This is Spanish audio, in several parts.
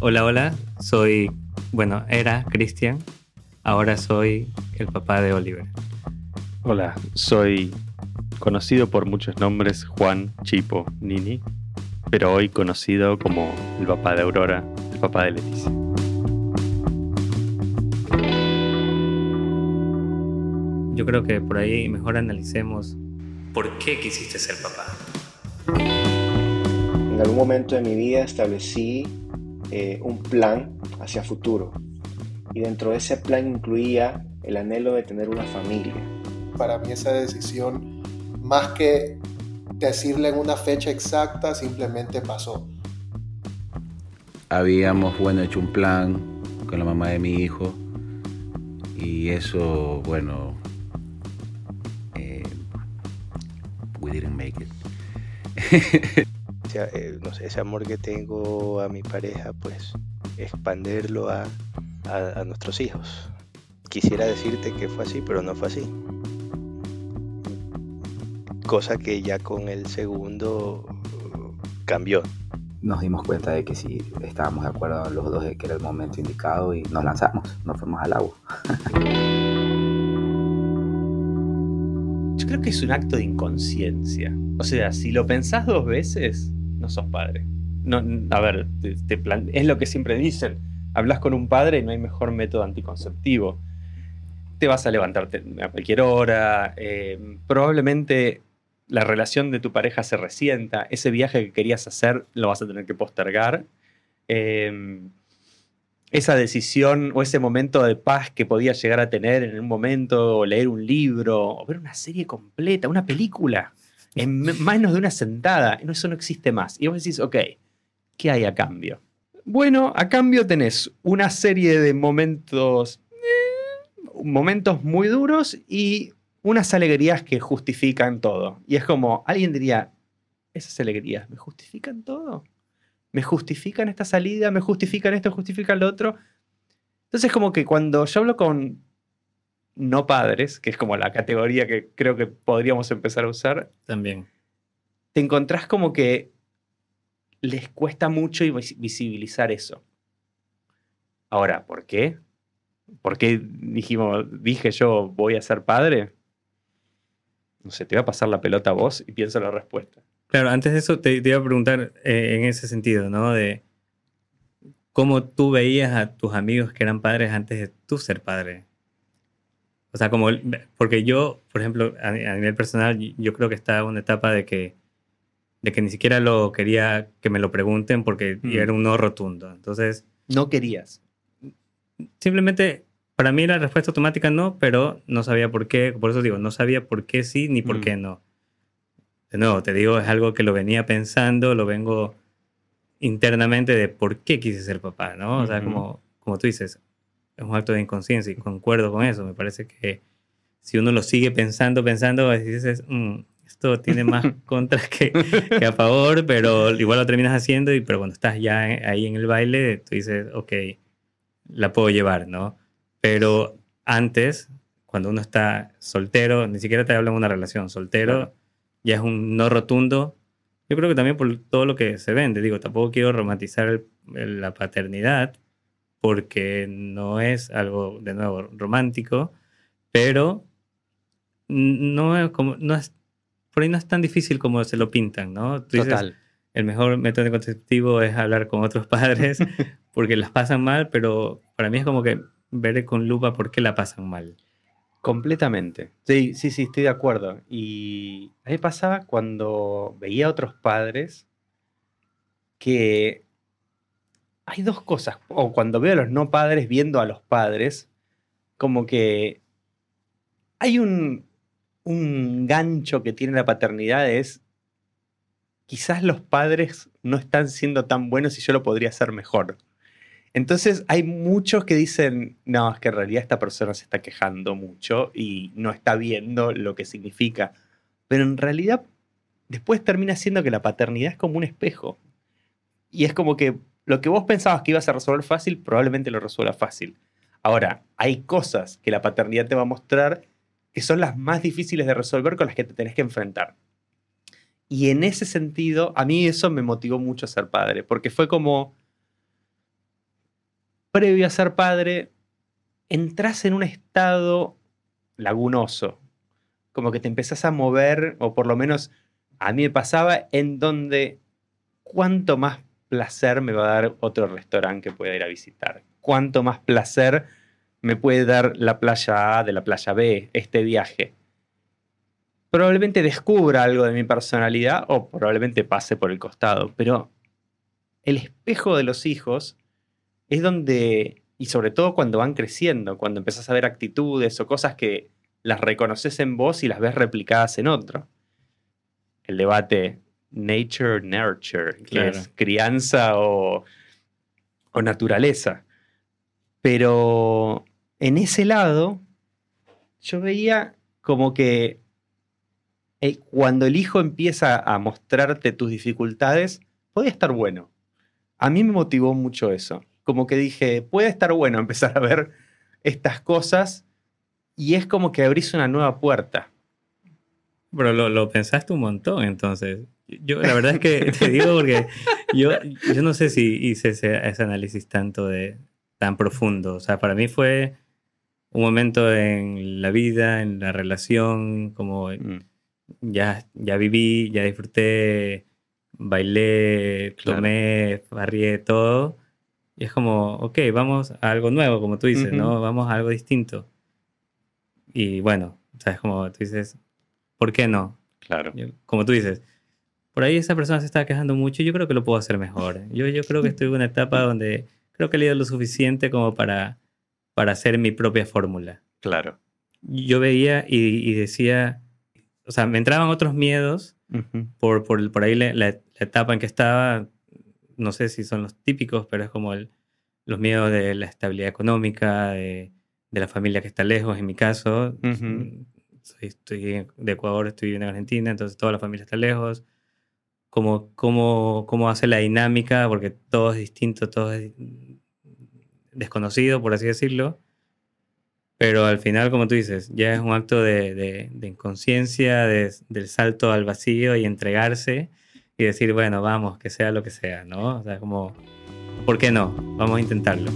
Hola, hola, soy, bueno, era Cristian, ahora soy el papá de Oliver. Hola, soy conocido por muchos nombres Juan Chipo Nini, pero hoy conocido como el papá de Aurora, el papá de Leticia. Yo creo que por ahí mejor analicemos por qué quisiste ser papá. En algún momento de mi vida establecí eh, un plan hacia futuro y dentro de ese plan incluía el anhelo de tener una familia. Para mí esa decisión, más que decirle en una fecha exacta, simplemente pasó. Habíamos, bueno, hecho un plan con la mamá de mi hijo y eso, bueno, eh, we didn't make it. Eh, no sé, ese amor que tengo a mi pareja, pues expandirlo a, a, nuestros hijos. Quisiera decirte que fue así, pero no fue así. Cosa que ya con el segundo cambió. Nos dimos cuenta de que sí estábamos de acuerdo los dos de que era el momento indicado y nos lanzamos, nos fuimos al agua. Yo creo que es un acto de inconsciencia. O sea, si lo pensás dos veces, no sos padre. No, a ver, es lo que siempre dicen. Hablas con un padre y no hay mejor método anticonceptivo. Te vas a levantarte a cualquier hora. Eh, probablemente la relación de tu pareja se resienta. Ese viaje que querías hacer lo vas a tener que postergar. Eh, esa decisión o ese momento de paz que podías llegar a tener en un momento, o leer un libro, o ver una serie completa, una película en menos de una sentada. Eso no existe más. Y vos decís, ok, ¿qué hay a cambio? Bueno, a cambio tenés una serie de momentos, eh, momentos muy duros y unas alegrías que justifican todo. Y es como, alguien diría, esas alegrías, ¿me justifican todo? ¿Me justifican esta salida? ¿Me justifican esto? ¿Justifican lo otro? Entonces como que cuando yo hablo con no padres, que es como la categoría que creo que podríamos empezar a usar. También. Te encontrás como que les cuesta mucho visibilizar eso. Ahora, ¿por qué? ¿Por qué dijimos, dije yo voy a ser padre? No sé, te voy a pasar la pelota a vos y pienso la respuesta. Claro, antes de eso te, iba a preguntar eh, en ese sentido, ¿no? De cómo tú veías a tus amigos que eran padres antes de tú ser padre. O sea, como, porque yo, por ejemplo, a, nivel personal, yo creo que estaba en una etapa de que, de que ni siquiera lo quería que me lo pregunten porque mm. era un no rotundo. Entonces... No querías. Simplemente, para mí la respuesta automática no, pero no sabía por qué. Por eso digo, no sabía por qué sí ni por mm. qué no. De nuevo, te digo, es algo que lo venía pensando, lo vengo internamente de por qué quise ser papá, ¿no? O sea, como, como tú dices, es un acto de inconsciencia y concuerdo con eso. Me parece que si uno lo sigue pensando, pensando, dices, mm, esto tiene más contras que, a favor, pero igual lo terminas haciendo, y, pero cuando estás ya ahí en el baile, tú dices, ok, la puedo llevar, ¿no? Pero antes, cuando uno está soltero, ni siquiera te hablan de una relación, soltero, ya es un no rotundo. Yo creo que también por todo lo que se vende, digo, tampoco quiero romantizar la paternidad, porque no es algo, de nuevo, romántico, pero no es como, no es, por ahí no es tan difícil como se lo pintan, ¿no? Total. el mejor método anticonceptivo es hablar con otros padres porque las pasan mal, pero para mí es como que ver con lupa por qué la pasan mal. Completamente. Sí, sí, sí, estoy de acuerdo. Y a mí pasaba cuando veía a otros padres que hay dos cosas. O cuando veo a los no padres viendo a los padres, como que hay un, un gancho que tiene la paternidad, es quizás los padres no están siendo tan buenos y yo lo podría hacer mejor. Entonces hay muchos que dicen, no, es que en realidad esta persona se está quejando mucho y no está viendo lo que significa. Pero en realidad después termina siendo que la paternidad es como un espejo. Y es como que lo que vos pensabas que ibas a resolver fácil, probablemente lo resuelva fácil. Ahora, hay cosas que la paternidad te va a mostrar que son las más difíciles de resolver con las que te tenés que enfrentar. Y en ese sentido, a mí eso me motivó mucho a ser padre, porque fue como, previo a ser padre, entras en un estado lagunoso. Como que te empezás a mover, o por lo menos a mí me pasaba, en donde cuánto más placer me va a dar otro restaurante que pueda ir a visitar. Cuánto más placer me puede dar la playa A de la playa B, este viaje. Probablemente descubra algo de mi personalidad o probablemente pase por el costado, pero el espejo de los hijos es donde, y sobre todo cuando van creciendo, cuando empezás a ver actitudes o cosas que las reconoces en vos y las ves replicadas en otro. El debate nature, nurture, que Claro. es crianza o, o naturaleza. Pero en ese lado, yo veía como que eh, cuando el hijo empieza a mostrarte tus dificultades, podía estar bueno. A mí me motivó mucho eso. Como que dije, puede estar bueno empezar a ver estas cosas y es como que abrís una nueva puerta. Pero lo, lo pensaste un montón, entonces. Yo, la verdad es que te digo porque yo, yo no sé si hice ese, ese análisis tanto de tan profundo. O sea, para mí fue un momento en la vida, en la relación, como Mm, ya, ya viví, ya disfruté, bailé, Claro. tomé, barrié todo. Y es como, ok, vamos a algo nuevo, como tú dices. ¿no? Vamos a algo distinto. Y bueno, o sea, es como tú dices, ¿por qué no? Claro. Como tú dices, por ahí esa persona se está quejando mucho, yo creo que lo puedo hacer mejor. Yo, yo creo que estoy en una etapa donde creo que he leído lo suficiente como para, para hacer mi propia fórmula. Claro. Yo veía y, y decía, o sea, me entraban otros miedos Ujú. por, por, por ahí la, la- la etapa en que estaba, no sé si son los típicos, pero es como el- los miedos de la estabilidad económica, de, de la familia que está lejos, en mi caso. Ujú. Mm, soy- estoy de Ecuador, estoy en Argentina, entonces toda la familia está lejos. Cómo, cómo, cómo hace la dinámica, porque todo es distinto, todo es desconocido, por así decirlo. Pero al final, como tú dices, ya es un acto de, de- de inconsciencia, de- del salto al vacío y entregarse y decir, bueno, vamos, que sea lo que sea, ¿no? O sea, como, ¿por qué no? Vamos a intentarlo.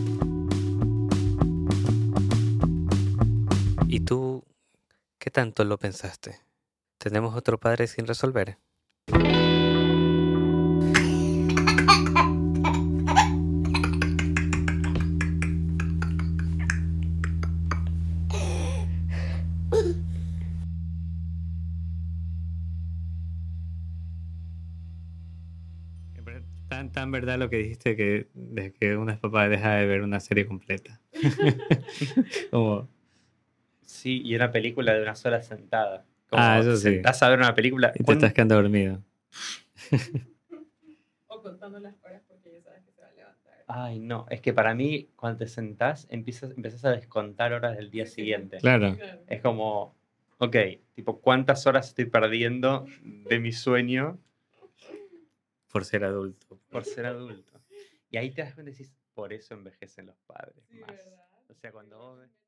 ¿Y tú qué tanto lo pensaste? ¿Tenemos otro padre sin resolver? Tan, tan verdad lo que dijiste que desde que uno es papá deja de ver una serie completa. como, Sí, y una película de una sola sentada. Como Ah, eso te sí. sentás a ver una película. y te ¿cuán- estás quedando dormido. O contando las horas porque ya sabes que se va a levantar. Ay, no. Es que para mí, cuando te sentás, empiezas, empezás a descontar horas del día siguiente. Claro. Es como, ok, tipo, ¿cuántas horas estoy perdiendo de mi sueño Por ser adulto. Por ser adulto? Y ahí te das cuenta y decís, por eso envejecen los padres. Sí, más. ¿verdad? O sea, cuando vos ves-